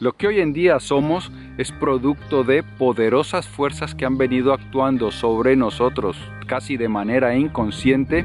Lo que hoy en día somos es producto de poderosas fuerzas que han venido actuando sobre nosotros casi de manera inconsciente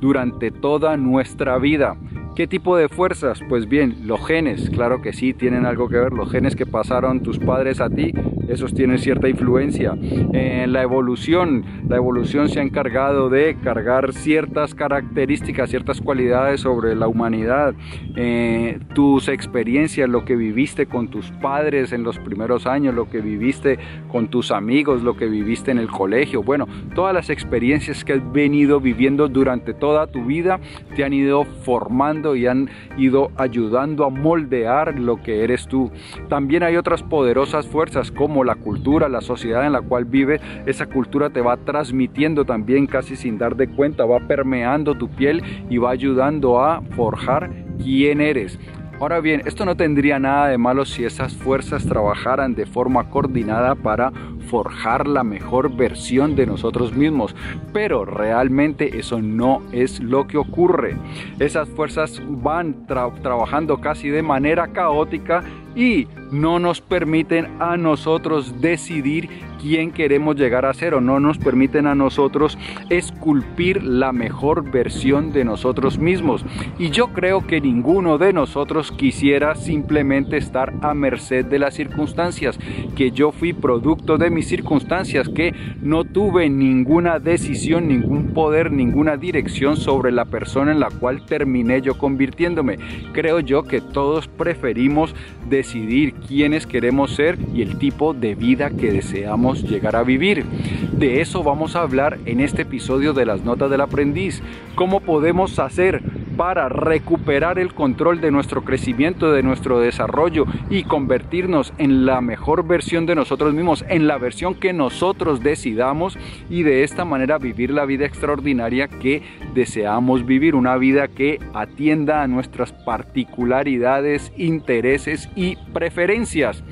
durante toda nuestra vida. ¿Qué tipo de fuerzas? Pues bien, los genes, claro que sí, tienen algo que ver. Los genes que pasaron tus padres a ti, esos tienen cierta influencia. En la evolución, la evolución se ha encargado de cargar ciertas características, ciertas cualidades sobre la humanidad. Eh, tus experiencias, lo que viviste con tus padres en los primeros años, lo que viviste con tus amigos, lo que viviste en el colegio. Bueno, todas las experiencias que has venido viviendo durante toda tu vida te han ido formando y han ido ayudando a moldear lo que eres tú. También hay otras poderosas fuerzas como la cultura, la sociedad en la cual vive. Esa cultura te va transmitiendo también casi sin dar de cuenta, va permeando tu piel y va ayudando a forjar quién eres. Ahora bien, esto no tendría nada de malo si esas fuerzas trabajaran de forma coordinada para forjar la mejor versión de nosotros mismos, pero realmente eso no es lo que ocurre. Esas fuerzas van trabajando casi de manera caótica y no nos permiten a nosotros decidir quién queremos llegar a ser o no nos permiten a nosotros esculpir la mejor versión de nosotros mismos. Y yo creo que ninguno de nosotros quisiera simplemente estar a merced de las circunstancias, que yo fui producto de circunstancias, que no tuve ninguna decisión, ningún poder, ninguna dirección sobre la persona en la cual terminé yo convirtiéndome. Creo yo que todos preferimos decidir quiénes queremos ser y el tipo de vida que deseamos llegar a vivir. De eso vamos a hablar en este episodio de las notas del aprendiz. ¿Cómo podemos hacer para recuperar el control de nuestro crecimiento, de nuestro desarrollo y convertirnos en la mejor versión de nosotros mismos, en la versión que nosotros decidamos y de esta manera vivir la vida extraordinaria que deseamos vivir, una vida que atienda a nuestras particularidades, intereses y preferencias.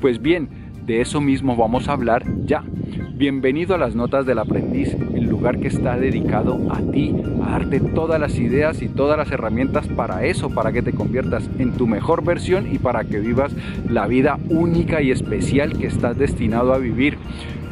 Pues bien, de eso mismo vamos a hablar ya. Bienvenido a las Notas del Aprendiz, el lugar que está dedicado a ti, a darte todas las ideas y todas las herramientas para eso, para que te conviertas en tu mejor versión y para que vivas la vida única y especial que estás destinado a vivir.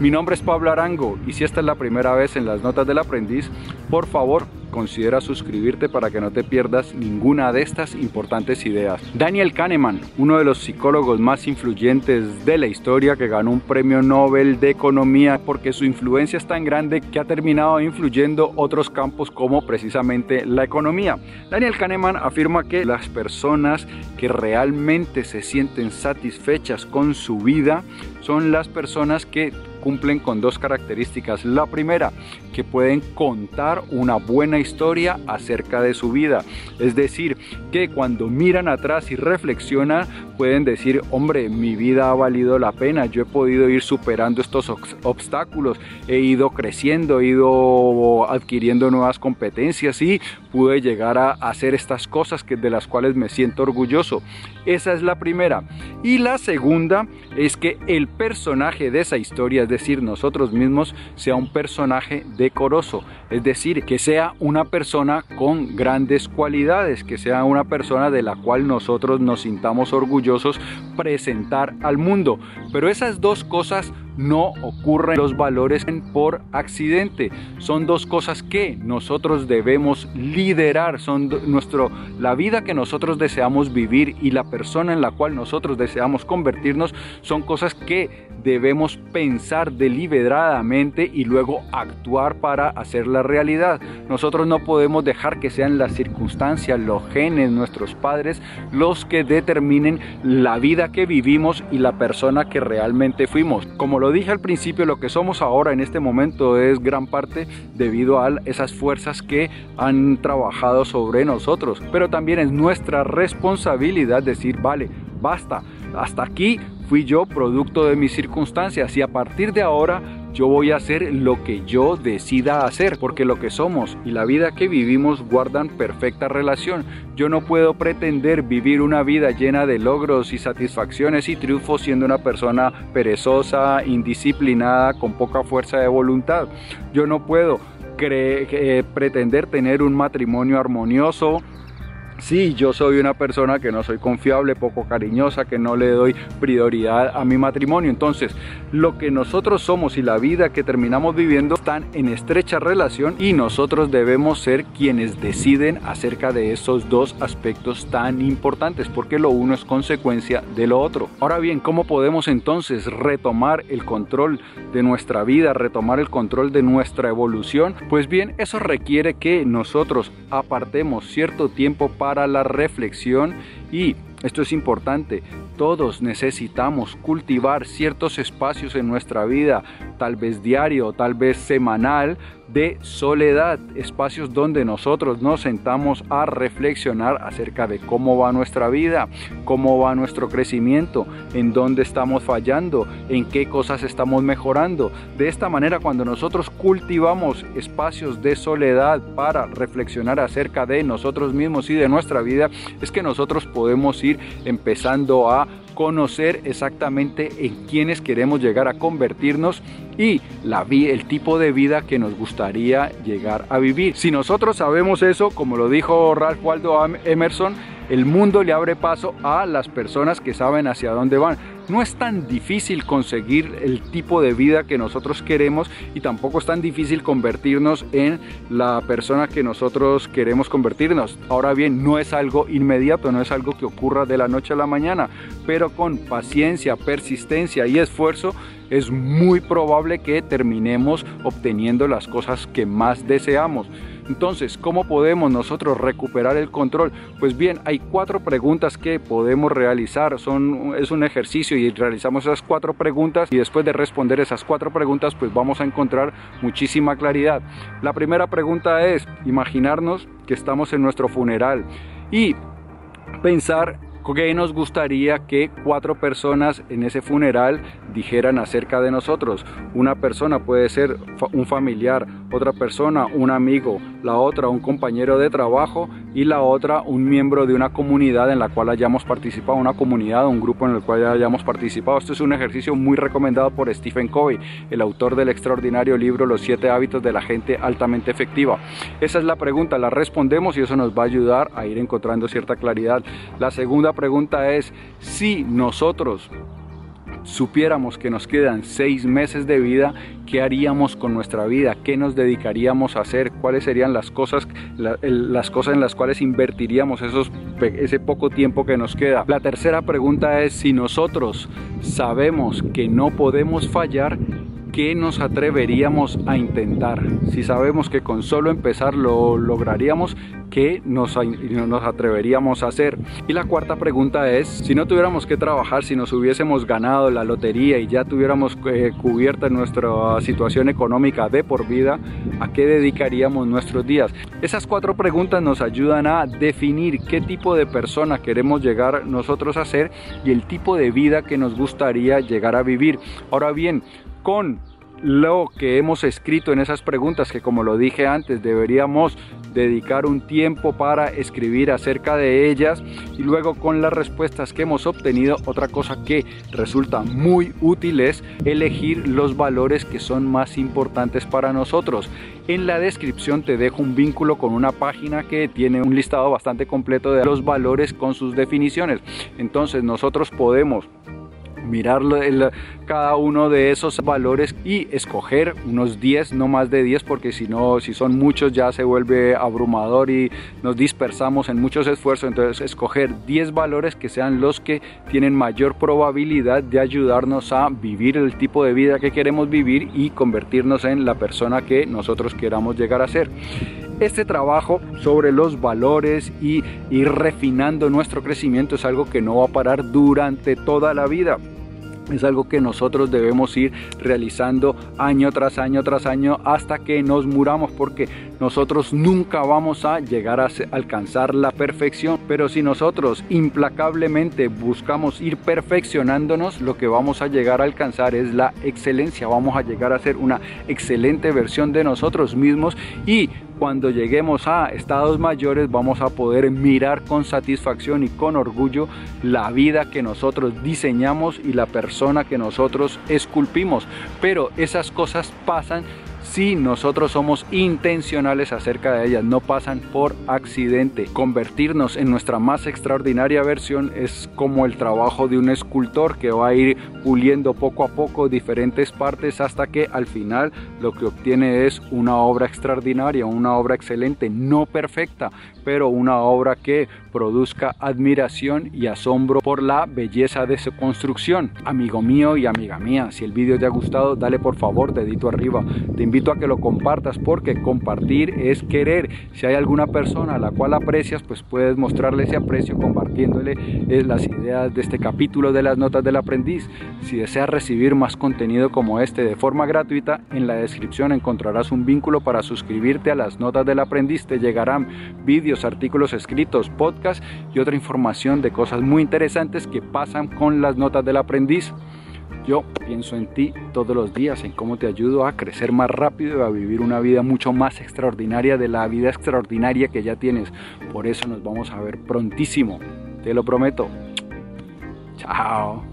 Mi nombre es Pablo Arango y si esta es la primera vez en las Notas del Aprendiz, por favor considera suscribirte para que no te pierdas ninguna de estas importantes ideas. Daniel Kahneman, uno de los psicólogos más influyentes de la historia que ganó un premio Nobel de Economía porque su influencia es tan grande que ha terminado influyendo otros campos como precisamente la economía. Daniel Kahneman afirma que las personas que realmente se sienten satisfechas con su vida son las personas que cumplen con dos características. La primera, que pueden contar una buena historia acerca de su vida. Es decir, que cuando miran atrás y reflexionan, pueden decir, hombre, mi vida ha valido la pena, yo he podido ir superando estos obstáculos, he ido creciendo, he ido adquiriendo nuevas competencias y pude llegar a hacer estas cosas que, de las cuales me siento orgulloso. Esa es la primera. Y la segunda es que el personaje de esa historia, decir, nosotros mismos, sea un personaje decoroso, es decir, que sea una persona con grandes cualidades, que sea una persona de la cual nosotros nos sintamos orgullosos presentar al mundo. Pero esas dos cosas no ocurren los valores por accidente. Son dos cosas que nosotros debemos liderar. Son nuestro, la vida que nosotros deseamos vivir y la persona en la cual nosotros deseamos convertirnos son cosas que debemos pensar deliberadamente y luego actuar para hacer la realidad. Nosotros no podemos dejar que sean las circunstancias, los genes, nuestros padres, los que determinen la vida que vivimos y la persona que realmente fuimos. Como lo dije al principio, lo que somos ahora en este momento es gran parte debido a esas fuerzas que han trabajado sobre nosotros. Pero también es nuestra responsabilidad decir, vale, basta, hasta aquí fui yo producto de mis circunstancias y a partir de ahora yo voy a hacer lo que yo decida hacer, porque lo que somos y la vida que vivimos guardan perfecta relación. Yo no puedo pretender vivir una vida llena de logros y satisfacciones y triunfos siendo una persona perezosa, indisciplinada, con poca fuerza de voluntad. Yo no puedo pretender tener un matrimonio armonioso, Sí, yo soy una persona que no soy confiable, poco cariñosa, que no le doy prioridad a mi matrimonio. Entonces, lo que nosotros somos y la vida que terminamos viviendo están en estrecha relación y nosotros debemos ser quienes deciden acerca de esos dos aspectos tan importantes, porque lo uno es consecuencia de lo otro. Ahora bien, ¿cómo podemos entonces retomar el control de nuestra vida, retomar el control de nuestra evolución? Pues bien, eso requiere que nosotros apartemos cierto tiempo para para la reflexión y, esto es importante, todos necesitamos cultivar ciertos espacios en nuestra vida, tal vez diario, tal vez semanal, de soledad, espacios donde nosotros nos sentamos a reflexionar acerca de cómo va nuestra vida, cómo va nuestro crecimiento, en dónde estamos fallando, en qué cosas estamos mejorando. De esta manera, cuando nosotros cultivamos espacios de soledad para reflexionar acerca de nosotros mismos y de nuestra vida, es que nosotros podemos ir empezando a conocer exactamente en quiénes queremos llegar a convertirnos y la el tipo de vida que nos gustaría llegar a vivir. Si nosotros sabemos eso, como lo dijo Ralph Waldo Emerson, el mundo le abre paso a las personas que saben hacia dónde van. No es tan difícil conseguir el tipo de vida que nosotros queremos y tampoco es tan difícil convertirnos en la persona que nosotros queremos convertirnos. Ahora bien, no es algo inmediato, no es algo que ocurra de la noche a la mañana, pero con paciencia, persistencia y esfuerzo es muy probable que terminemos obteniendo las cosas que más deseamos. Entonces, ¿cómo podemos nosotros recuperar el control? Pues bien, hay cuatro preguntas que podemos realizar. Son, es un ejercicio y realizamos esas cuatro preguntas y después de responder esas cuatro preguntas, pues vamos a encontrar muchísima claridad. La primera pregunta es imaginarnos que estamos en nuestro funeral y pensar ¿Qué nos gustaría que cuatro personas en ese funeral dijeran acerca de nosotros? Una persona puede ser un familiar, otra persona un amigo, la otra un compañero de trabajo y la otra un miembro de una comunidad en la cual hayamos participado, una comunidad, un grupo en el cual hayamos participado. Esto es un ejercicio muy recomendado por Stephen Covey, el autor del extraordinario libro Los siete hábitos de la gente altamente efectiva. Esa es la pregunta, la respondemos y eso nos va a ayudar a ir encontrando cierta claridad. La segunda pregunta es si nosotros supiéramos que nos quedan seis meses de vida, ¿qué haríamos con nuestra vida? ¿Qué nos dedicaríamos a hacer? ¿Cuáles serían las cosas, las cosas en las cuales invertiríamos esos, ese poco tiempo que nos queda? La tercera pregunta es si nosotros sabemos que no podemos fallar, ¿qué nos atreveríamos a intentar? Si sabemos que con solo empezar lo lograríamos, ¿qué nos, nos atreveríamos a hacer? Y la cuarta pregunta es, si no tuviéramos que trabajar, si nos hubiésemos ganado la lotería y ya tuviéramos eh, cubierta nuestra situación económica de por vida, ¿a qué dedicaríamos nuestros días? Esas cuatro preguntas nos ayudan a definir qué tipo de persona queremos llegar nosotros a ser y el tipo de vida que nos gustaría llegar a vivir. Ahora bien, con lo que hemos escrito en esas preguntas, que como lo dije antes, deberíamos dedicar un tiempo para escribir acerca de ellas y luego con las respuestas que hemos obtenido, otra cosa que resulta muy útil es elegir los valores que son más importantes para nosotros. En la descripción te dejo un vínculo con una página que tiene un listado bastante completo de los valores con sus definiciones. Entonces nosotros podemos mirar cada uno de esos valores y escoger unos 10, no más de 10, porque si no, si son muchos ya se vuelve abrumador y nos dispersamos en muchos esfuerzos. Entonces, escoger 10 valores que sean los que tienen mayor probabilidad de ayudarnos a vivir el tipo de vida que queremos vivir y convertirnos en la persona que nosotros queramos llegar a ser. Este trabajo sobre los valores y ir refinando nuestro crecimiento es algo que no va a parar durante toda la vida es algo que nosotros debemos ir realizando año tras año tras año hasta que nos muramos porque nosotros nunca vamos a llegar a alcanzar la perfección. Pero si nosotros implacablemente buscamos ir perfeccionándonos lo que vamos a llegar a alcanzar es la excelencia. Vamos a llegar a ser una excelente versión de nosotros mismos y cuando lleguemos a estados mayores vamos a poder mirar con satisfacción y con orgullo la vida que nosotros diseñamos y la persona que nosotros esculpimos. Pero esas cosas pasan si nosotros somos intencionales acerca de ellas, no pasan por accidente. Convertirnos en nuestra más extraordinaria versión es como el trabajo de un escultor que va a ir puliendo poco a poco diferentes partes hasta que al final lo que obtiene es una obra extraordinaria, una obra excelente, no perfecta, pero una obra que produzca admiración y asombro por la belleza de su construcción. Amigo mío y amiga mía, si el vídeo te ha gustado, dale por favor dedito arriba. Te invito a que lo compartas porque compartir es querer. Si hay alguna persona a la cual aprecias, pues puedes mostrarle ese aprecio compartiéndole eh, las ideas de este capítulo de las notas del aprendiz. Si deseas recibir más contenido como este de forma gratuita, en la descripción encontrarás un vínculo para suscribirte a las notas del aprendiz. Te llegarán vídeos, artículos escritos, podcasts y otra información de cosas muy interesantes que pasan con las notas del aprendiz. Yo pienso en ti todos los días, en cómo te ayudo a crecer más rápido y a vivir una vida mucho más extraordinaria de la vida extraordinaria que ya tienes. Por eso nos vamos a ver prontísimo, te lo prometo. Chao.